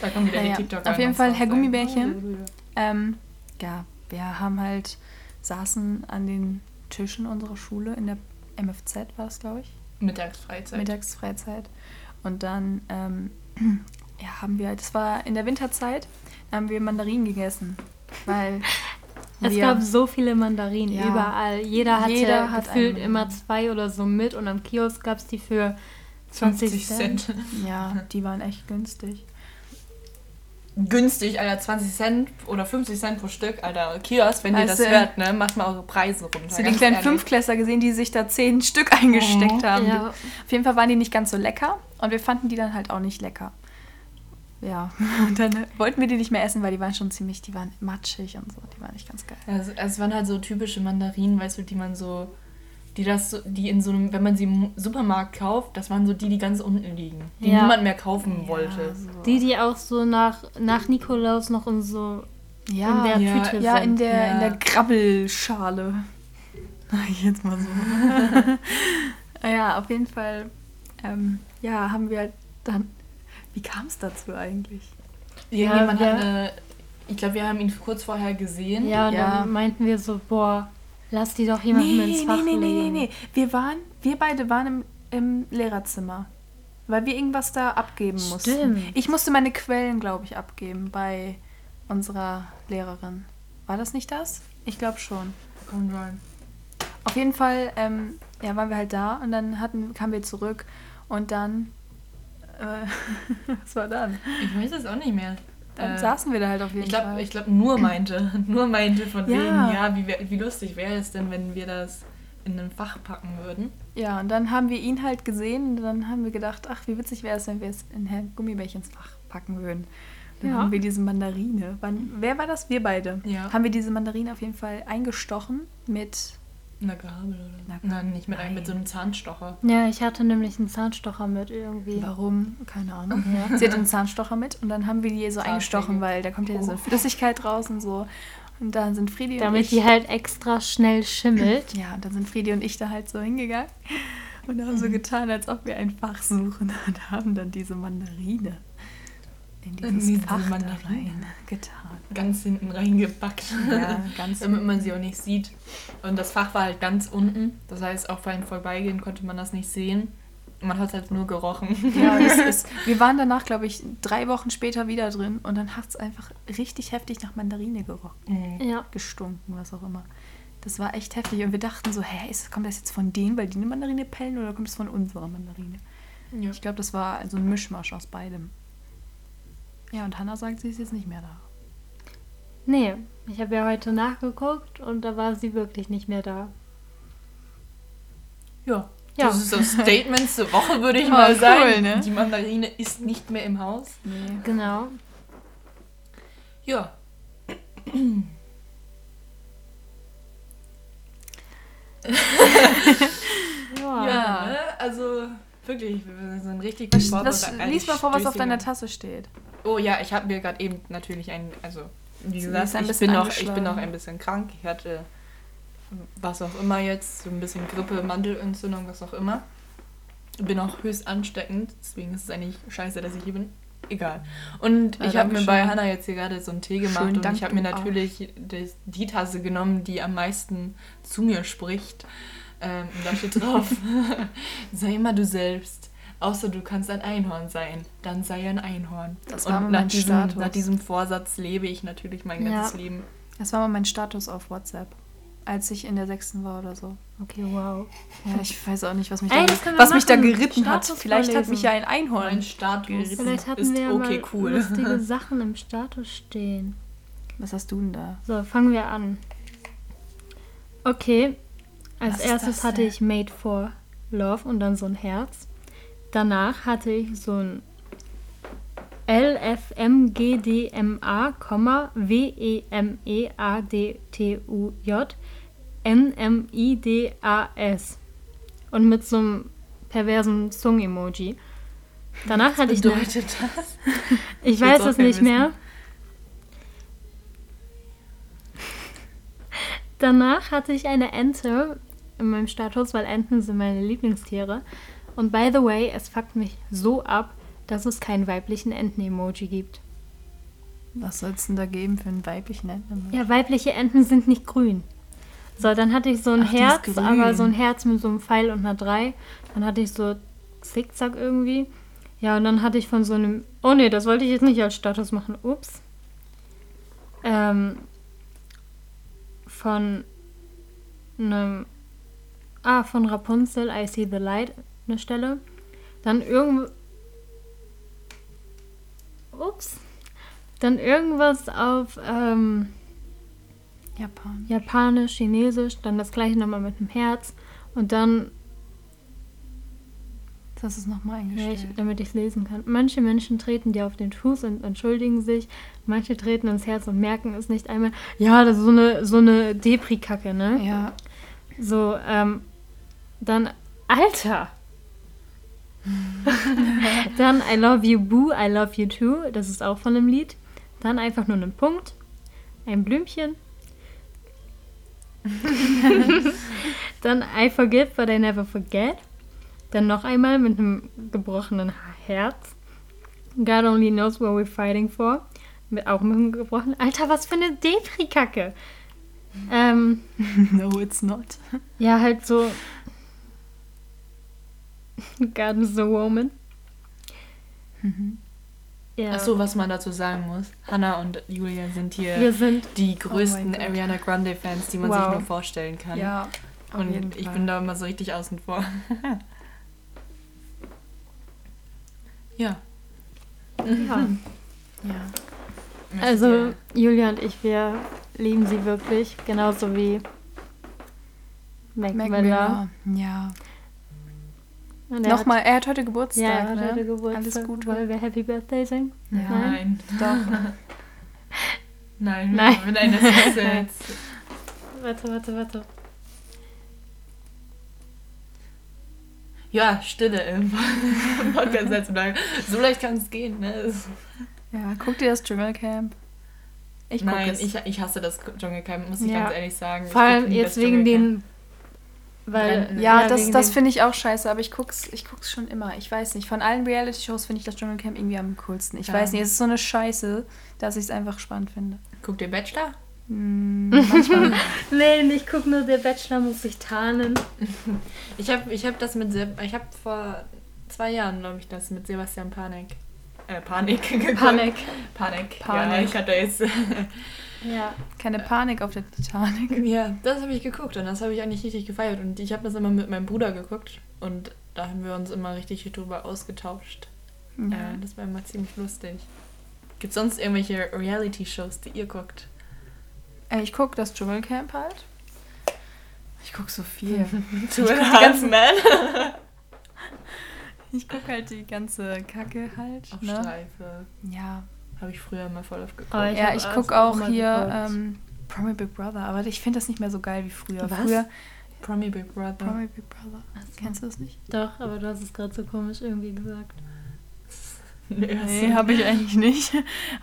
Speaker 2: Da kommen wieder
Speaker 1: Naja,
Speaker 2: die TikTok
Speaker 1: auf jeden Fall Herr Gummibärchen. Ähm, ja, wir haben halt, saßen an den Tischen unserer Schule in der MFZ war es, glaube ich,
Speaker 2: Mittagsfreizeit.
Speaker 1: Mittagsfreizeit. Und dann, ähm, ja, haben wir, das war in der Winterzeit, da haben wir Mandarinen gegessen. Weil
Speaker 3: Es gab so viele Mandarinen
Speaker 1: Ja.
Speaker 3: überall. Jeder hatte
Speaker 1: Jeder hat
Speaker 3: gefühlt immer zwei oder so mit und am Kiosk gab es die für 20 Cent.
Speaker 1: ja, die waren echt günstig.
Speaker 2: Günstig, Alter, 20 Cent oder 50 Cent pro Stück, Alter. Kiosk, wenn ihr
Speaker 1: Weißt
Speaker 2: das
Speaker 1: du,
Speaker 2: hört, ne, macht mal eure Preise runter.
Speaker 1: Hast du die kleinen
Speaker 2: ehrlich.
Speaker 1: Fünfklässler gesehen, die sich da zehn Stück eingesteckt
Speaker 2: Mhm.
Speaker 1: haben?
Speaker 3: Ja.
Speaker 1: Auf jeden Fall waren die nicht ganz so lecker und wir fanden die dann halt auch nicht lecker. Ja, und dann wollten wir die nicht mehr essen, weil die waren schon ziemlich, die waren matschig und so, die waren nicht ganz geil.
Speaker 2: Also, es waren halt so typische Mandarinen, weißt du, die man so, die das, so- die in so einem, wenn man sie im Supermarkt kauft, das waren so die, die ganz unten liegen, die
Speaker 3: Ja.
Speaker 2: niemand mehr kaufen wollte.
Speaker 1: so.
Speaker 3: Die, die auch so nach, nach Nikolaus noch in so
Speaker 1: ja,
Speaker 3: in der
Speaker 2: ja,
Speaker 3: Tüte
Speaker 1: ja,
Speaker 3: sind.
Speaker 1: in der, in
Speaker 2: Ja.
Speaker 1: der Grabbelschale. Sag ich jetzt mal so. ja, auf jeden Fall, ähm, ja, haben wir halt dann, wie kam es dazu eigentlich?
Speaker 2: Irgendjemand
Speaker 3: Ja,
Speaker 2: hat eine, ich glaube, wir haben ihn kurz vorher gesehen.
Speaker 3: Ja, und
Speaker 1: Ja.
Speaker 3: dann meinten wir so, boah, lass die doch jemanden ins
Speaker 1: Nee,
Speaker 3: Fach
Speaker 1: nee, nee, nee, nee, nee. Wir waren, wir beide waren im, im Lehrerzimmer. Weil wir irgendwas da abgeben mussten.
Speaker 3: Stimmt.
Speaker 1: Ich musste meine Quellen, glaube ich, abgeben bei unserer Lehrerin. War das nicht das? Ich glaube schon.
Speaker 2: Kann sein.
Speaker 1: Auf jeden Fall, ähm, ja, waren wir halt da und dann hatten, kamen wir zurück und dann, äh, was war dann?
Speaker 2: Ich weiß es auch nicht mehr.
Speaker 1: Dann
Speaker 2: Äh,
Speaker 1: saßen wir da halt auf jeden
Speaker 2: Ich glaube,
Speaker 1: Fall.
Speaker 2: ich glaub, nur meinte. Nur meinte von
Speaker 1: Ja.
Speaker 2: wegen, ja, wie, wie lustig wäre es denn, wenn wir das in ein Fach packen würden.
Speaker 1: Ja, und dann haben wir ihn halt gesehen und dann haben wir gedacht, ach, wie witzig wäre es, wenn wir es in Herrn Gummibärchens Fach packen würden. Dann
Speaker 3: Ja.
Speaker 1: haben wir diese Mandarine. Wann, wer war das? Wir beide.
Speaker 2: Ja.
Speaker 1: Haben wir diese Mandarine auf jeden Fall eingestochen mit.
Speaker 2: Eine Gabel oder? Nein, nicht mit, einem, mit so einem Zahnstocher.
Speaker 3: Ja, ich hatte nämlich einen Zahnstocher mit irgendwie.
Speaker 1: Warum? Keine Ahnung.
Speaker 3: Ja.
Speaker 1: Sie hatte einen Zahnstocher mit und dann haben wir die so eingestochen, weil da kommt ja so
Speaker 2: Oh.
Speaker 1: Flüssigkeit raus und so. Und dann sind Friedi und
Speaker 3: Damit
Speaker 1: ich.
Speaker 3: die halt extra schnell schimmelt.
Speaker 1: Ja, und dann sind Friedi und ich da halt so hingegangen und haben so getan, als ob wir ein Fach suchen und haben dann diese Mandarine in
Speaker 2: In
Speaker 1: dieses
Speaker 2: diese
Speaker 1: Fach da
Speaker 2: Mandarine.
Speaker 1: rein getan.
Speaker 2: Ganz hinten reingepackt.
Speaker 1: Ja, ganz
Speaker 2: Damit man sie auch nicht sieht. Und das Fach war halt ganz unten. Das heißt, auch beim Vorbeigehen konnte man das nicht sehen. Man hat halt nur gerochen.
Speaker 1: Ja, das ist, wir waren danach, glaube ich, drei Wochen später wieder drin und dann hat es einfach richtig heftig nach Mandarine gerochen.
Speaker 2: Mhm.
Speaker 3: Ja.
Speaker 1: Gestunken, was auch immer. Das war echt heftig und wir dachten so, hä, ist, kommt das jetzt von denen, weil die eine Mandarine pellen oder kommt es von unserer Mandarine?
Speaker 2: Ja.
Speaker 1: Ich glaube, das war so ein Mischmasch aus beidem. Ja, und Hannah sagt, sie ist jetzt nicht mehr da.
Speaker 3: Nee, ich habe ja heute nachgeguckt und da war sie wirklich nicht mehr da.
Speaker 2: Ja.
Speaker 3: Ja.
Speaker 2: Das ist das Statement zur Woche, würde ich
Speaker 1: Ja,
Speaker 2: mal
Speaker 1: cool,
Speaker 2: sagen.
Speaker 1: ne?
Speaker 2: Die Mandarine ist nicht mehr im Haus.
Speaker 1: Nee.
Speaker 3: Genau.
Speaker 2: Ja.
Speaker 3: Ja.
Speaker 2: Ja, ne? also wirklich, wir sind richtig
Speaker 1: Was, lies mal vor, was auf deiner Tasse steht.
Speaker 2: Oh ja, ich habe mir gerade eben natürlich ein, also wie gesagt, ich bin, noch, ich bin noch ein bisschen krank. Ich hatte was auch immer jetzt, so ein bisschen Grippe, Mandelentzündung, was auch immer. Bin auch höchst ansteckend, deswegen ist es eigentlich scheiße, dass ich hier bin. Egal. Und
Speaker 1: Ja,
Speaker 2: ich habe mir bei Hannah jetzt hier gerade so einen Tee gemacht
Speaker 1: Schönen
Speaker 2: und ich habe mir natürlich die, die Tasse genommen, die am meisten zu mir spricht. Ähm, und da steht drauf, sei immer du selbst. Außer du kannst ein Einhorn sein, dann sei ein Einhorn.
Speaker 1: Das war
Speaker 2: und nach
Speaker 1: mein
Speaker 2: diesem,
Speaker 1: Status.
Speaker 2: nach diesem Vorsatz lebe ich natürlich mein
Speaker 3: Ja.
Speaker 2: ganzes Leben.
Speaker 1: Das war mal mein Status auf WhatsApp, als ich in der sechsten war oder so.
Speaker 3: Okay, wow.
Speaker 1: Ja, ich weiß auch nicht, was mich,
Speaker 3: Ey,
Speaker 1: da, was mich da geritten hat.
Speaker 3: Status
Speaker 1: Vielleicht hat
Speaker 3: vorlesen.
Speaker 1: mich ja ein Einhorn.
Speaker 2: Mein Status
Speaker 1: geritten.
Speaker 3: Vielleicht hatten
Speaker 2: ist
Speaker 3: wir ja
Speaker 2: okay,
Speaker 3: mal
Speaker 2: cool.
Speaker 3: lustige Sachen im Status stehen.
Speaker 1: Was hast du denn da?
Speaker 3: So, fangen wir an. Okay, als
Speaker 1: Was
Speaker 3: erstes hatte ich Made for Love und dann so ein Herz. Danach hatte ich so ein LFMGDMA, WEMEADTUJ, NMIDAS. Und mit so einem perversen Zungen-Emoji. Danach hatte ich eine,
Speaker 2: bedeutet das?
Speaker 3: ich
Speaker 2: will's
Speaker 3: weiß es nicht
Speaker 2: wissen.
Speaker 3: mehr. Danach hatte ich eine Ente in meinem Status, weil Enten sind meine Lieblingstiere. Und by the way, es fuckt mich so ab, dass es keinen weiblichen Enten-Emoji gibt.
Speaker 1: Was soll es denn da geben für einen weiblichen Enten?
Speaker 3: Ja, weibliche Enten sind nicht grün. So, dann hatte ich so ein
Speaker 1: Ach,
Speaker 3: Herz, aber so ein Herz mit so einem Pfeil und einer 3. Dann hatte ich so Zickzack irgendwie. Ja, und dann hatte ich von so einem. Oh nee, das wollte ich jetzt nicht als Status machen. Ups. Ähm, von einem. Ah, von Rapunzel, I See the Light, eine Stelle. Dann irgendwo. Ups. Dann irgendwas auf ähm,
Speaker 1: Japan.
Speaker 3: Japanisch, Chinesisch, dann das gleiche nochmal mit einem Herz und dann,
Speaker 1: Das ist nochmal
Speaker 3: ja, ich,
Speaker 1: eingestellt.
Speaker 3: damit ich es lesen kann. Manche Menschen treten dir auf den Fuß und entschuldigen sich, manche treten ins Herz und merken es nicht einmal. Ja, das ist so eine, so eine Depri-Kacke, ne?
Speaker 1: Ja.
Speaker 3: So, ähm, dann, Alter! dann I love you boo, I love you too, das ist auch von einem Lied. Dann einfach nur einen Punkt, ein Blümchen. dann I forgive but I never forget. Dann noch einmal mit einem gebrochenen Herz. God only knows what we're fighting for. Mit, auch mit einem gebrochenen. Alter, was für eine Depri-Kacke! Ähm,
Speaker 1: no, it's not.
Speaker 3: ja, halt so. Is a woman. Ja.
Speaker 2: Achso, was man dazu sagen muss. Hannah und Julia sind hier
Speaker 3: Wir sind.
Speaker 2: die größten
Speaker 1: Gott.
Speaker 2: Ariana Grande-Fans, die man
Speaker 3: Wow.
Speaker 2: sich nur vorstellen kann.
Speaker 1: Ja.
Speaker 2: Und ich bin da immer so richtig außen vor. ja.
Speaker 3: Ja.
Speaker 1: Ja.
Speaker 3: Also, Julia und ich, wir lieben sie wirklich. Genauso wie Mac,
Speaker 1: Mac
Speaker 3: Miller.
Speaker 1: Miller. Ja.
Speaker 3: Und er
Speaker 1: Nochmal, er hat heute
Speaker 3: Hat,
Speaker 1: Geburtstag.
Speaker 3: ja, er hat
Speaker 1: ne?
Speaker 3: heute Geburtstag.
Speaker 1: Alles Gute.
Speaker 3: Wollen wir Happy Birthday singen?
Speaker 1: Ja.
Speaker 2: Nein.
Speaker 1: Doch.
Speaker 2: Nein.
Speaker 3: Nein.
Speaker 2: Nein, das ist jetzt.
Speaker 3: Warte, warte, warte.
Speaker 2: Ja, Stille im Podcast. So leicht kann es gehen, ne?
Speaker 1: Ja, guck dir das Dschungelcamp. Ich
Speaker 2: Nein, ich, ich hasse das Dschungelcamp, muss ich
Speaker 3: Ja.
Speaker 2: ganz ehrlich sagen.
Speaker 3: Vor allem jetzt wegen den. Weil,
Speaker 1: ja, das, das finde ich auch scheiße, aber ich guck's, ich guck's schon immer. Ich weiß nicht. Von allen Reality-Shows finde ich das Dschungelcamp irgendwie am coolsten. Ich
Speaker 2: Ja.
Speaker 1: weiß nicht, es ist so eine Scheiße, dass ich es einfach spannend finde.
Speaker 2: Guckt ihr Bachelor?
Speaker 1: Hm, manchmal.
Speaker 3: Nee, ich guck nur, der Bachelor muss sich tarnen.
Speaker 2: Ich habe ich hab das mit Seb ich habe vor zwei Jahren, glaube ich, das mit Sebastian Panik. Äh, Panik geguckt.
Speaker 3: Panik.
Speaker 2: Panik. Ja,
Speaker 1: Panik.
Speaker 2: ich hatte jetzt.
Speaker 3: Ja.
Speaker 1: Keine Panik auf der Titanic.
Speaker 2: ja, das habe ich geguckt und das habe ich eigentlich richtig gefeiert. Und ich habe das immer mit meinem Bruder geguckt und da haben wir uns immer richtig drüber ausgetauscht.
Speaker 1: Ja.
Speaker 2: Äh, das war immer ziemlich lustig. Gibt es sonst irgendwelche Reality-Shows, die ihr guckt?
Speaker 1: Äh, ich guck das Dschungelcamp halt. Ich guck so viel. Half
Speaker 2: Men.
Speaker 1: Ich guck halt die ganze Kacke halt.
Speaker 2: Auf
Speaker 1: Ne?
Speaker 2: Streife.
Speaker 1: Ja.
Speaker 2: Habe ich früher immer voll oft geguckt.
Speaker 3: Ich
Speaker 1: ja, ich
Speaker 3: alles
Speaker 1: guck
Speaker 3: auch
Speaker 1: auch
Speaker 3: mal
Speaker 1: hier ähm, Promi Big Brother, aber ich finde das nicht mehr so geil wie früher.
Speaker 3: Was?
Speaker 1: Früher
Speaker 2: Promi Big Brother.
Speaker 1: Promi Big Brother. Kennst du das nicht?
Speaker 3: Doch, aber du hast es gerade so komisch irgendwie gesagt.
Speaker 2: Nee,
Speaker 1: Nee, habe ich eigentlich nicht.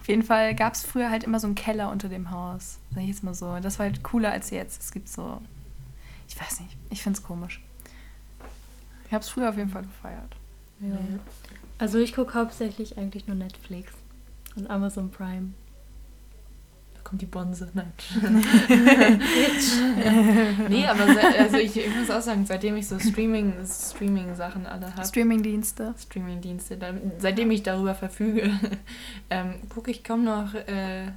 Speaker 1: Auf jeden Fall gab es früher halt immer so einen Keller unter dem Haus. Sag ich jetzt mal so. Das war halt cooler als jetzt. Es gibt so. Ich weiß nicht. Ich find's komisch. Ich habe es früher auf jeden Fall gefeiert.
Speaker 2: Ja.
Speaker 3: Also ich gucke hauptsächlich eigentlich nur Netflix und Amazon Prime.
Speaker 2: Da kommt die Bonse. Nein. nee, aber also ich, ich muss auch sagen, seitdem ich so Streaming, Streaming-Sachen alle habe,
Speaker 1: Streamingdienste.
Speaker 2: Streaming-Dienste, seitdem ich darüber verfüge, ähm, gucke ich kaum noch äh,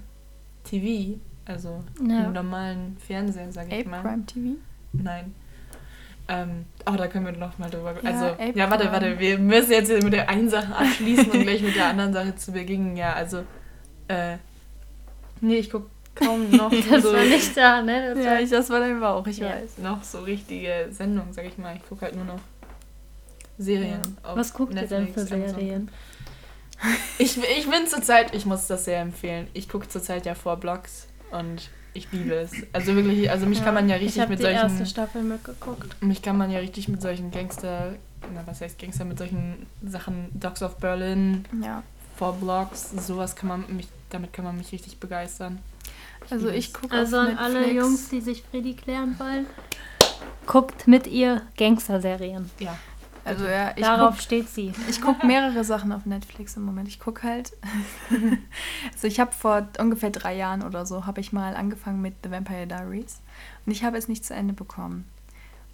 Speaker 2: TV, also
Speaker 3: Ja.
Speaker 2: im normalen Fernseher, sag ich
Speaker 1: Ape
Speaker 2: mal.
Speaker 1: Crime TV.
Speaker 2: Nein. Ähm, oh, da können wir noch mal drüber.
Speaker 1: Ja,
Speaker 2: also,
Speaker 1: Ape
Speaker 2: ja, warte, warte. Wir müssen jetzt mit der einen Sache abschließen und gleich mit der anderen Sache zu beginnen. Ja, also, äh, nee, ich gucke kaum noch
Speaker 3: Das
Speaker 2: so,
Speaker 3: war nicht da, ne? Das
Speaker 1: Ja,
Speaker 3: war
Speaker 1: ich, das war dein Bauch, ich
Speaker 3: Ja.
Speaker 1: weiß.
Speaker 2: noch so richtige Sendungen, sag ich mal. Ich gucke halt nur noch Serien. auf
Speaker 3: Was guckt ihr denn für
Speaker 2: Netflix.
Speaker 3: Serien?
Speaker 2: Ich, ich bin zurzeit, ich muss das sehr empfehlen. Ich gucke zurzeit ja vor Blogs und ich liebe es. Also wirklich, also mich kann man ja
Speaker 3: ich
Speaker 2: richtig
Speaker 3: habe
Speaker 2: mit
Speaker 3: die erste
Speaker 2: solchen.
Speaker 3: Staffel mitgeguckt.
Speaker 2: Mich kann man ja richtig mit solchen Gangster, na was heißt Gangster, mit solchen Sachen, Dogs of Berlin,
Speaker 1: Ja.
Speaker 2: Four Blocks, sowas kann man mich, damit kann man mich richtig begeistern.
Speaker 1: Also
Speaker 2: liebe
Speaker 1: ich gucke
Speaker 3: Also
Speaker 1: auf
Speaker 3: an alle. Jungs, die sich Freddy klären wollen, guckt mit ihr Gangster-Serien.
Speaker 2: Ja.
Speaker 1: Also ja, ich
Speaker 3: Darauf
Speaker 1: guck,
Speaker 3: steht sie.
Speaker 1: ich guck mehrere Sachen auf Netflix im Moment. Ich guck halt. also ich habe vor ungefähr drei Jahren oder so habe ich mal angefangen mit The Vampire Diaries und ich habe es nicht zu Ende bekommen.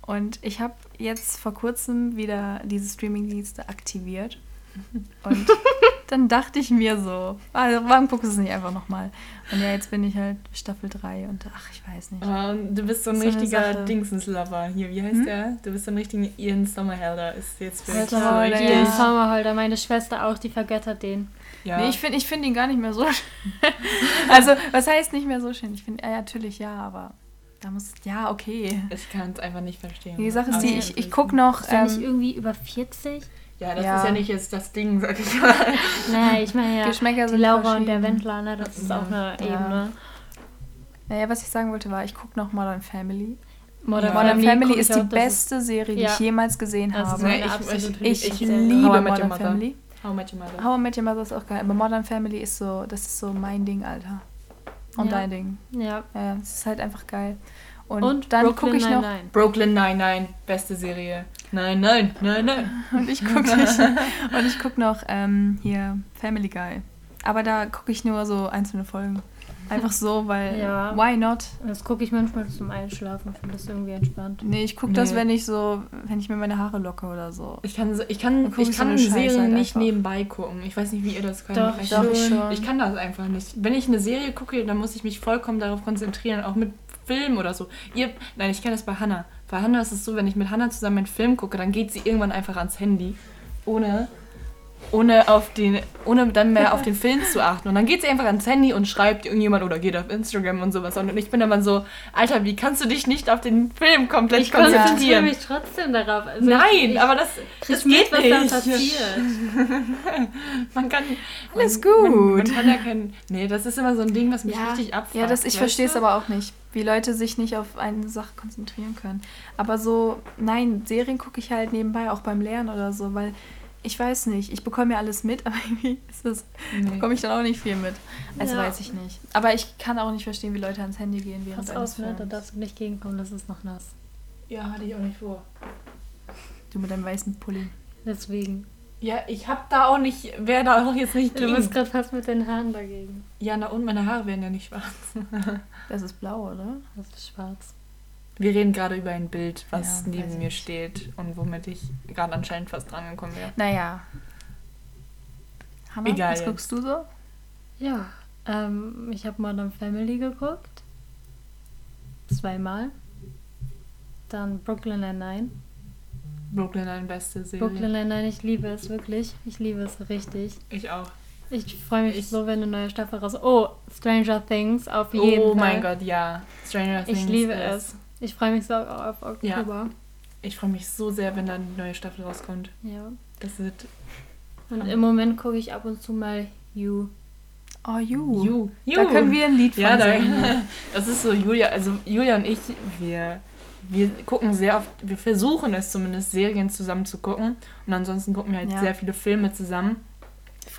Speaker 1: Und ich habe jetzt vor kurzem wieder diese Streamingdienste aktiviert. Und dann dachte ich mir so, ah, warum guckst du es nicht einfach nochmal? Und ja, jetzt bin ich halt Staffel 3 und ach, ich weiß nicht.
Speaker 2: Und du bist so ein
Speaker 1: So
Speaker 2: richtiger. Dingsens-Lover. Hier, wie heißt
Speaker 1: Hm?
Speaker 2: der? Du bist so ein richtiger Ian Sommerhelder. Ist jetzt für
Speaker 1: Alter,
Speaker 2: so
Speaker 1: Alter,
Speaker 2: richtig.
Speaker 1: ja.
Speaker 3: Ian Sommerholder, meine Schwester auch, die vergöttert den.
Speaker 2: Ja.
Speaker 1: Nee, ich finde ich find ihn gar nicht mehr so schön. also, was heißt nicht mehr so schön? Ich finde, ja, natürlich ja, aber da muss, ja, okay.
Speaker 2: ich kann es einfach nicht verstehen.
Speaker 1: Die Sache ist die, ich, ich gucke noch,
Speaker 3: Ist er nicht
Speaker 1: ähm,
Speaker 3: irgendwie über 40?
Speaker 2: Ja, das
Speaker 1: Ja.
Speaker 2: ist ja nicht jetzt das Ding, sag ich mal.
Speaker 3: Naja, ich meine ja,
Speaker 1: Geschmäcker
Speaker 3: die
Speaker 1: sind
Speaker 3: Laura und der. Wendler, ne, das ist
Speaker 2: Ja.
Speaker 3: auch eine
Speaker 1: Ja.
Speaker 3: Ebene.
Speaker 1: naja, was ich sagen wollte war, ich gucke noch Modern Family.
Speaker 3: Modern,
Speaker 1: Modern Family ist die beste Serie, die
Speaker 3: Ja.
Speaker 1: ich jemals gesehen
Speaker 3: Das ist
Speaker 1: habe.
Speaker 2: ich-
Speaker 3: absolute
Speaker 1: Ich,
Speaker 2: Ich
Speaker 1: liebe
Speaker 2: How I Met Your
Speaker 1: Modern. Family.
Speaker 2: How Met Your Mother.
Speaker 1: How I Met Your Mother ist auch geil, aber Modern Family ist so, das ist so mein Ding, Alter. Und
Speaker 3: Ja.
Speaker 1: dein Ding.
Speaker 3: Ja.
Speaker 1: Ja, es ist halt einfach geil. Und,
Speaker 3: Und,
Speaker 1: dann
Speaker 3: Brooklyn
Speaker 1: gucke ich noch.
Speaker 2: Brooklyn Nine-Nine, beste Serie. Nein, nein, nein, nein.
Speaker 1: und ich gucke und ich guck noch ähm, hier Family Guy. Aber da gucke ich nur so einzelne Folgen. Einfach so, weil
Speaker 3: Ja.
Speaker 1: why not?
Speaker 3: Das gucke ich manchmal zum Einschlafen, finde das irgendwie entspannt.
Speaker 1: Nee, ich gucke das,
Speaker 2: Nee.
Speaker 1: wenn ich so, wenn ich mir meine Haare locke oder so.
Speaker 2: Ich kann, so- ich kann, ich
Speaker 1: ich so
Speaker 2: kann
Speaker 1: eine Scheiße
Speaker 2: Serien
Speaker 1: halt
Speaker 2: nicht nebenbei gucken. Ich weiß nicht, wie ihr das könnt.
Speaker 3: Doch,
Speaker 2: ich,
Speaker 1: Doch, ich
Speaker 3: schon.
Speaker 2: ich kann das einfach nicht. Wenn ich eine Serie gucke, dann muss ich mich vollkommen darauf konzentrieren, auch mit Film oder so. Ihr, nein, ich kenne das bei Hannah. Bei Hannah ist es so, wenn ich mit Hannah zusammen einen Film gucke, dann geht sie irgendwann einfach ans Handy, ohne, ohne, auf den, ohne dann mehr auf den Film zu achten. Und dann geht sie einfach ans Handy und schreibt irgendjemand oder geht auf Instagram und sowas. Und ich bin dann mal so, Alter, wie kannst du dich nicht auf den Film komplett
Speaker 3: Ich konzentriere
Speaker 2: konzentrieren?
Speaker 3: mich trotzdem darauf. Also
Speaker 2: Nein,
Speaker 3: ich,
Speaker 2: aber das, das
Speaker 3: mit,
Speaker 2: geht
Speaker 3: was
Speaker 2: nicht.
Speaker 3: da passiert.
Speaker 2: Man kann.
Speaker 1: Alles
Speaker 2: man, Man, man
Speaker 1: gut.
Speaker 2: kann ja kein. Nee, das ist immer so ein Ding, was mich
Speaker 1: Ja,
Speaker 2: richtig abfuckt.
Speaker 1: Ja, das, ich verstehe es aber auch nicht, wie Leute sich nicht auf eine Sache konzentrieren können. Aber so, nein, Serien gucke ich halt nebenbei, auch beim Lernen oder so, weil ich weiß nicht, ich bekomme ja alles mit, aber irgendwie ist das,
Speaker 2: Nee.
Speaker 1: bekomme ich dann auch nicht viel mit. Also
Speaker 3: Ja.
Speaker 1: weiß ich nicht. Aber ich kann auch nicht verstehen, wie Leute ans Handy gehen während
Speaker 3: Pass
Speaker 1: eines
Speaker 3: auf, ne? Da darfst du nicht gegenkommen, das ist noch nass.
Speaker 2: Ja, hatte ich auch nicht vor.
Speaker 1: Du mit deinem weißen Pulli.
Speaker 3: Deswegen.
Speaker 2: Ja, ich hab da auch nicht. Wer da auch jetzt nicht
Speaker 3: Du bist gerade fast mit den Haaren dagegen.
Speaker 2: Ja, na und meine Haare werden ja nicht schwarz.
Speaker 1: Das ist blau, oder?
Speaker 3: Das ist schwarz.
Speaker 2: Wir reden gerade über ein Bild, was
Speaker 1: Ja,
Speaker 2: neben mir
Speaker 1: nicht.
Speaker 2: steht und womit ich gerade anscheinend fast dran gekommen wäre.
Speaker 1: Naja. Hannah,
Speaker 2: Egal
Speaker 1: was
Speaker 2: jetzt.
Speaker 1: guckst du so?
Speaker 3: Ja, ähm, ich habe Modern Family geguckt. Zweimal. Dann Brooklyn Nine-Nine.
Speaker 2: Brooklyn eine beste Serie.
Speaker 3: Brooklyn Nine-Nine, ich liebe es wirklich. Ich liebe es richtig.
Speaker 2: Ich auch.
Speaker 3: Ich freue mich
Speaker 2: Ich-
Speaker 3: so, wenn eine neue Staffel raus Oh, Stranger Things, auf jeden
Speaker 2: Oh
Speaker 3: Fall.
Speaker 2: mein Gott, ja. Stranger Things.
Speaker 3: Ich liebe
Speaker 2: ist-
Speaker 3: es. Ich freue mich so auf Oktober.
Speaker 2: Ich freue mich so sehr, wenn dann die neue Staffel rauskommt.
Speaker 3: Ja.
Speaker 2: Das wird.
Speaker 3: Und im Moment gucke ich ab und zu mal You.
Speaker 1: Oh, you.
Speaker 2: You. You.
Speaker 1: Da können wir ein Lied von
Speaker 2: Ja, da,
Speaker 1: singen.
Speaker 2: das ist so Julia, also Julia und ich, wir, wir gucken sehr oft, wir versuchen es zumindest, Serien zusammen zu gucken. Und ansonsten gucken wir halt
Speaker 1: Ja.
Speaker 2: sehr viele Filme zusammen.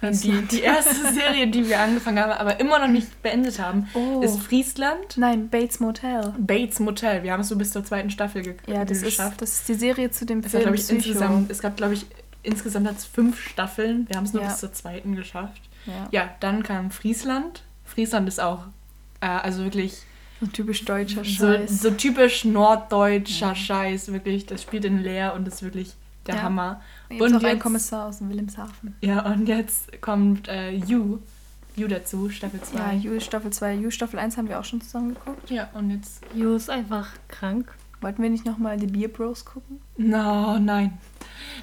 Speaker 2: Die, die erste Serie, die wir angefangen haben, aber immer noch nicht beendet haben,
Speaker 1: Oh.
Speaker 2: ist Friesland.
Speaker 1: Nein, Bates Motel.
Speaker 2: Bates Motel. Wir haben es so bis zur zweiten Staffel ge
Speaker 1: Ja, das ist,
Speaker 2: geschafft.
Speaker 1: das ist die Serie zu dem
Speaker 2: es, hat,
Speaker 1: Film
Speaker 2: glaub ich, insgesamt, es gab, glaube ich, insgesamt hat es fünf Staffeln. Wir haben es nur
Speaker 1: Ja.
Speaker 2: bis zur zweiten geschafft.
Speaker 1: Ja.
Speaker 2: Ja, dann kam Friesland. Friesland ist auch, äh, also wirklich
Speaker 1: So typisch deutscher
Speaker 2: so,
Speaker 1: Scheiß.
Speaker 2: so typisch norddeutscher Scheiß, wirklich. Das spielt in Leer und ist wirklich der
Speaker 1: Ja.
Speaker 2: Hammer.
Speaker 1: Jetzt
Speaker 2: und
Speaker 1: noch ein
Speaker 2: jetzt-
Speaker 1: Kommissar aus dem Wilhelmshaven.
Speaker 2: Ja, und jetzt kommt äh, You. You dazu, Staffel 2.
Speaker 1: Ja, You Staffel 2. You Staffel 1 haben wir auch schon zusammen geguckt.
Speaker 2: Ja, und jetzt.
Speaker 3: You ist einfach krank.
Speaker 1: Wollten wir nicht nochmal The Beer Bros gucken?
Speaker 2: No, nein.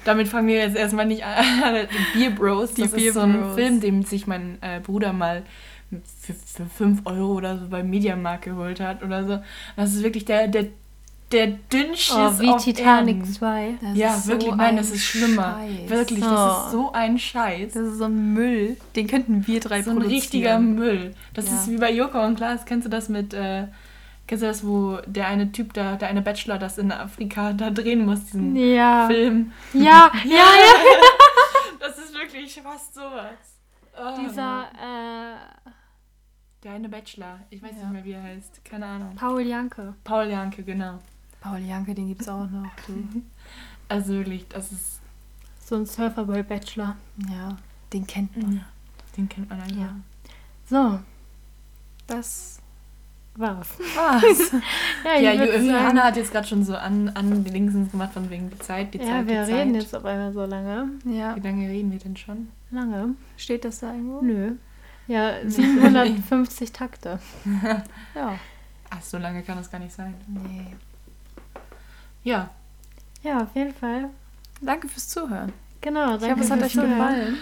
Speaker 2: Damit fangen wir jetzt erstmal nicht an. Die Beer Bros.
Speaker 1: Die
Speaker 2: Das
Speaker 1: Beer
Speaker 2: ist so ein
Speaker 1: Bros.
Speaker 2: Film, den sich mein äh, Bruder mal für, für 5 Euro oder so beim Mediamarkt geholt hat oder so. Das ist wirklich der, der, der Dünnschiss
Speaker 3: Oh, wie Titanic
Speaker 2: Erden.
Speaker 3: 2.
Speaker 1: Das
Speaker 2: Ja, wirklich,
Speaker 1: so
Speaker 2: nein,
Speaker 1: ein
Speaker 2: das ist schlimmer.
Speaker 1: Scheiß.
Speaker 2: Wirklich,
Speaker 3: Oh.
Speaker 2: das ist so ein Scheiß.
Speaker 1: Das ist so ein Müll. Den könnten wir drei
Speaker 2: so ein
Speaker 1: produzieren.
Speaker 2: richtiger Müll. Das
Speaker 1: Ja.
Speaker 2: ist wie bei Joko und Klaas. Kennst du das mit, äh, kennst du das, wo der eine Typ da, der eine Bachelor das in Afrika da drehen muss, diesen
Speaker 3: Ja.
Speaker 2: Film?
Speaker 3: Ja, ja, ja.
Speaker 2: Das ist wirklich fast sowas. Oh.
Speaker 3: Dieser äh,
Speaker 2: Der eine Bachelor. Ich weiß
Speaker 1: Ja.
Speaker 2: nicht mehr, wie er heißt. Keine Ahnung.
Speaker 3: Paul Janke.
Speaker 2: Paul Janke, genau.
Speaker 1: Paul Janke, den gibt's auch noch. Du.
Speaker 2: Also wirklich, das ist.
Speaker 3: So ein Surferboy-Bachelor.
Speaker 1: Ja, den kennt man.
Speaker 2: Ja, den kennt man einfach.
Speaker 3: Ja. So,
Speaker 1: Das
Speaker 3: war's.
Speaker 1: war's.
Speaker 3: Ja,
Speaker 2: Ja,
Speaker 3: ich würd
Speaker 2: Ju-
Speaker 3: sagen-
Speaker 2: Hanna hat jetzt gerade schon so an, an die Dingsens gemacht, von wegen die Zeit, die
Speaker 3: Ja,
Speaker 2: Zeit,
Speaker 3: wir
Speaker 2: die
Speaker 3: reden
Speaker 2: Zeit.
Speaker 3: jetzt auf einmal so lange.
Speaker 1: ja.
Speaker 2: Wie lange reden wir denn schon?
Speaker 3: Lange?
Speaker 1: Steht das da irgendwo?
Speaker 3: Nö. Ja, 750 Takte.
Speaker 1: Ja.
Speaker 2: Ach, so lange kann das gar nicht sein.
Speaker 1: Nee.
Speaker 2: Ja,
Speaker 3: Ja, auf jeden Fall.
Speaker 1: Danke fürs Zuhören.
Speaker 3: Genau,
Speaker 1: Ich
Speaker 3: danke
Speaker 1: hoffe, es hat
Speaker 3: fürs
Speaker 1: euch
Speaker 3: Zuhören.
Speaker 1: gefallen.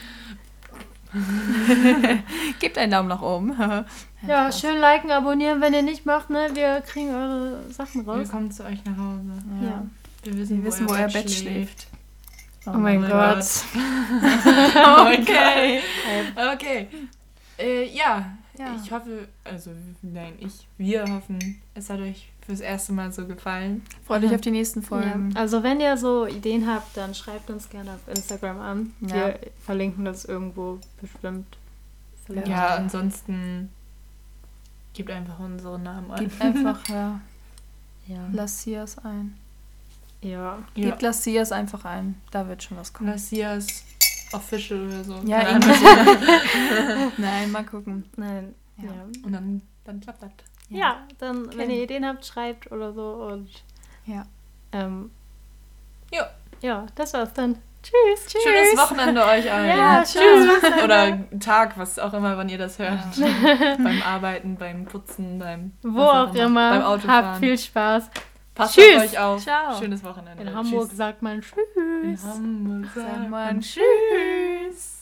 Speaker 1: Gebt einen Daumen nach oben.
Speaker 3: Ja, schön liken, abonnieren, wenn ihr nicht macht, ne? Wir kriegen eure Sachen
Speaker 2: Wir
Speaker 3: raus.
Speaker 2: kommen zu euch nach Hause.
Speaker 3: Ja.
Speaker 2: Wir wissen,
Speaker 1: Wir wissen, wo euer Bett schläft.
Speaker 3: Oh mein
Speaker 2: mein
Speaker 3: Gott.
Speaker 2: okay. Okay. Äh, ja.
Speaker 1: Ja.
Speaker 2: ich hoffe, also nein, ich, wir hoffen, es hat euch fürs erste Mal so gefallen.
Speaker 1: Freut euch auf die nächsten
Speaker 3: Ja.
Speaker 1: Folgen.
Speaker 3: Also wenn ihr so Ideen habt, dann schreibt uns gerne auf Instagram an.
Speaker 1: Ja.
Speaker 3: Wir verlinken das irgendwo bestimmt. Vielleicht.
Speaker 2: Ja, ansonsten gebt einfach unsere Namen ein.
Speaker 1: Gebt einfach ja,
Speaker 3: Ja.
Speaker 1: Lassias ein.
Speaker 3: ja.
Speaker 2: Ja.
Speaker 1: Gebt Lassias einfach ein. Da wird schon was kommen.
Speaker 2: Lassias Official oder so.
Speaker 1: Ja,
Speaker 2: Keine
Speaker 1: irgendwie. Nein, mal gucken.
Speaker 3: Nein.
Speaker 1: Ja.
Speaker 3: Ja.
Speaker 2: Und dann, dann klappt das.
Speaker 3: Ja, dann, wenn
Speaker 1: Okay.
Speaker 3: ihr Ideen habt, schreibt oder so und
Speaker 1: Ja.
Speaker 3: ähm,
Speaker 2: Ja.
Speaker 3: ja, das war's dann. Tschüss. Tschüss.
Speaker 2: Schönes Wochenende euch allen.
Speaker 3: Ja, tschüss.
Speaker 2: Oder Tag, was auch immer, wann ihr das hört. beim Arbeiten, beim Putzen, beim
Speaker 3: Wo auch immer.
Speaker 2: Beim Autofahren.
Speaker 3: Habt viel Spaß.
Speaker 2: Passt
Speaker 3: Tschüss.
Speaker 2: auf euch auf.
Speaker 1: Ciao.
Speaker 2: Schönes Wochenende.
Speaker 3: In Hamburg
Speaker 2: Tschüss.
Speaker 3: sagt man Tschüss.
Speaker 2: In Hamburg
Speaker 1: Sag
Speaker 2: sagt man Tschüss.